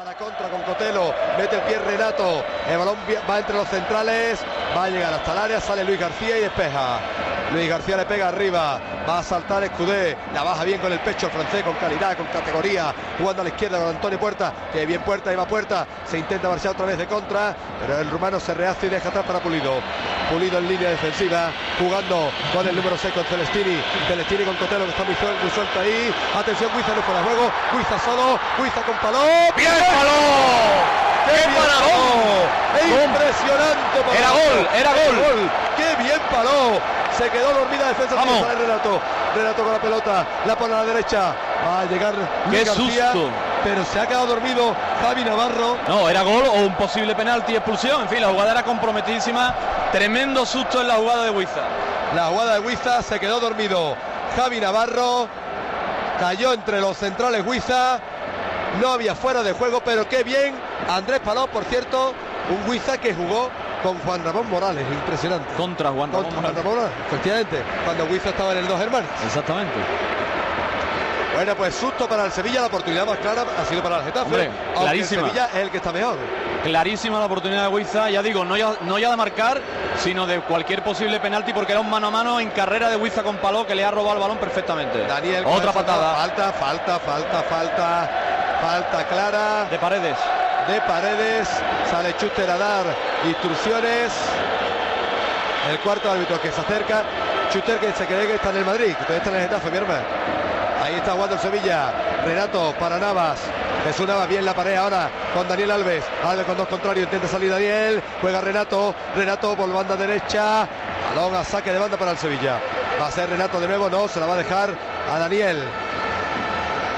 Para contra con Cotelo, mete el pie Renato, el balón va entre los centrales, va a llegar hasta el área, sale Luis García y despeja. Luis García le pega arriba, va a saltar Escudé, la baja bien con el pecho francés, con calidad, con categoría, jugando a la izquierda con Antonio Puerta, que bien Puerta, y va Puerta, se intenta marchar otra vez de contra, pero el rumano se rehace y deja atrás para Pulido. Pulido en línea defensiva, jugando con el número 6 con Celestini, Celestini con Cotelo que está muy, suelto ahí, atención, Guiza no fuera de juego, Guiza solo, Guiza con Paló, ¡bien Paló! ¡Qué! ¡Impresionante! Era gol, era gol. ¡Qué bien paró! Se quedó dormida defensa de Renato. Renato con la pelota, la pone a la derecha. Va a llegar Luis García, Pero se ha quedado dormido Javi Navarro. No, era gol o un posible penalti, expulsión. En fin, la jugada era comprometidísima. Tremendo susto en la jugada de Huiza. La jugada de Huiza se quedó dormido. Javi Navarro cayó entre los centrales Huiza no había fuera de juego, pero qué bien. Andrés Paló, por cierto, un Huiza que jugó con Juan Ramón Morales, impresionante. Contra Juan Ramón, Morales. Efectivamente, cuando Huiza estaba en el dos hermanos. Exactamente. Bueno, pues susto para el Sevilla, la oportunidad más clara ha sido para el Getafe. clarísima. El Sevilla es el que está mejor. Clarísima la oportunidad de Huiza, ya digo, no ya, no ya de marcar, sino de cualquier posible penalti, porque era un mano a mano en carrera de Huiza con Paló que le ha robado el balón perfectamente. Daniel, otra patada. Falta, falta, falta, falta. Falta clara. De Paredes. De Paredes. Sale Chuster a dar instrucciones. El cuarto árbitro que se acerca. Chuster que se cree que está en el Madrid, que todavía está en el Getafe, mi hermano. Ahí está jugando el Sevilla. Renato para Navas. Jesús Navas bien la pared ahora con Daniel Alves. Alves con dos contrarios. Intenta salir Daniel. Juega Renato. Renato por banda derecha. Balón a saque de banda para el Sevilla. Va a ser Renato de nuevo. No, se la va a dejar a Daniel.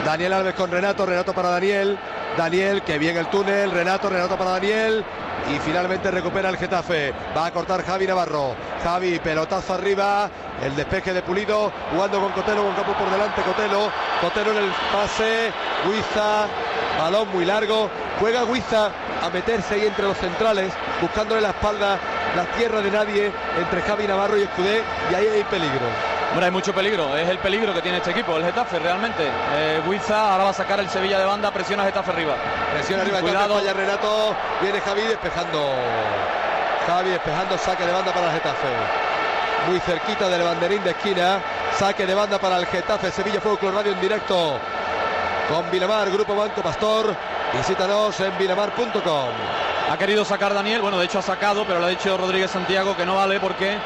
Daniel Alves con Renato, Renato para Daniel. Daniel, que bien el túnel, Renato, Renato para Daniel. Y finalmente recupera el Getafe. Va a cortar Javi Navarro. Javi, pelotazo arriba. El despeje de Pulido. Jugando con Cotelo, con campo por delante. Cotelo. Cotelo en el pase. Huiza. Balón muy largo. Juega Huiza a meterse ahí entre los centrales. Buscándole la espalda, la tierra de nadie. Entre Javi Navarro y Escudé. Y ahí hay peligro. Bueno, hay mucho peligro, es el peligro que tiene este equipo, el Getafe realmente. Eh, ahora va a sacar el Sevilla de banda, presiona Getafe arriba. Presiona arriba, cuidado. Falla Renato, viene Javi despejando. Javi despejando, saque de banda para el Getafe. Muy cerquita del banderín de esquina, saque de banda para el Getafe, Sevilla Fútbol Radio en directo. Con Vilamar, Grupo Banco Pastor, visítanos en vilamar.com. Ha querido sacar Daniel, bueno, de hecho ha sacado, pero lo ha dicho Rodríguez Santiago que no vale porque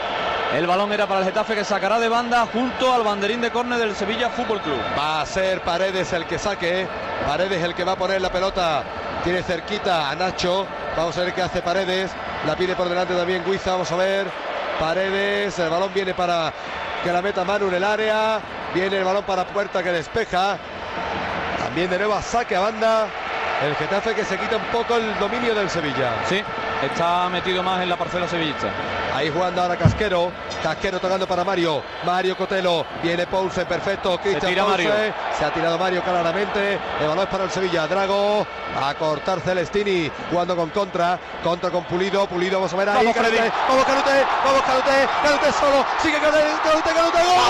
el balón era para el Getafe que sacará de banda junto al banderín de córner del Sevilla Fútbol Club. Va a ser Paredes el que saque. Paredes el que va a poner la pelota. Tiene cerquita a Nacho. Vamos a ver qué hace Paredes. La pide por delante también Guiza. Vamos a ver. Paredes. El balón viene para que la meta Manu en el área. Viene el balón para Puerta que despeja. También de nuevo a saque a banda. El Getafe que se quita un poco el dominio del Sevilla. Sí, está metido más en la parcela sevillista. Ahí jugando ahora Casquero. Casquero tocando para Mario. Mario Cotelo. Viene Poulsen, perfecto. se, tira Mario. se ha tirado Mario claramente. El balón es para el Sevilla. Drago a cortar Celestini. Jugando con contra. Contra con Pulido. Pulido, vamos a ver ahí. Vamos, Canute. Vamos, Canute. Vamos, Canute. Canute solo. Sigue Canute. Canute, Canute. ¡Gol!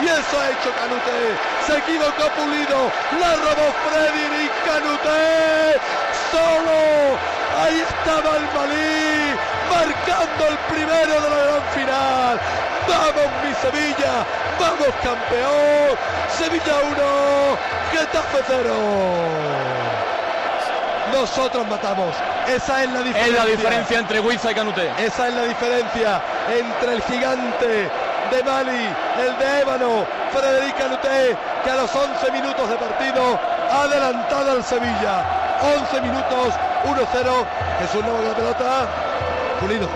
Y eso ha hecho Canute. Se equivocó Pulido. La robó Freddy y Canute. Solo. Ahí estaba el Malí. Marcando el primero de la gran final. Vamos mi Sevilla. Vamos campeón. Sevilla 1. Getafe 0 nosotros matamos. Esa es la diferencia. Es la diferencia entre Huiza y Canute. Esa es la diferencia entre el gigante de Mali, el de Ébano, Federica Luté, que a los 11 minutos de partido ha adelantado al Sevilla. 11 minutos, 1-0. Es un nuevo la pelota. Pulido.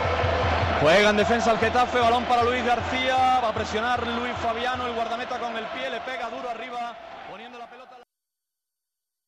Juega en defensa el Getafe, balón para Luis García, va a presionar Luis Fabiano, el guardameta con el pie, le pega duro arriba, poniendo la pelota.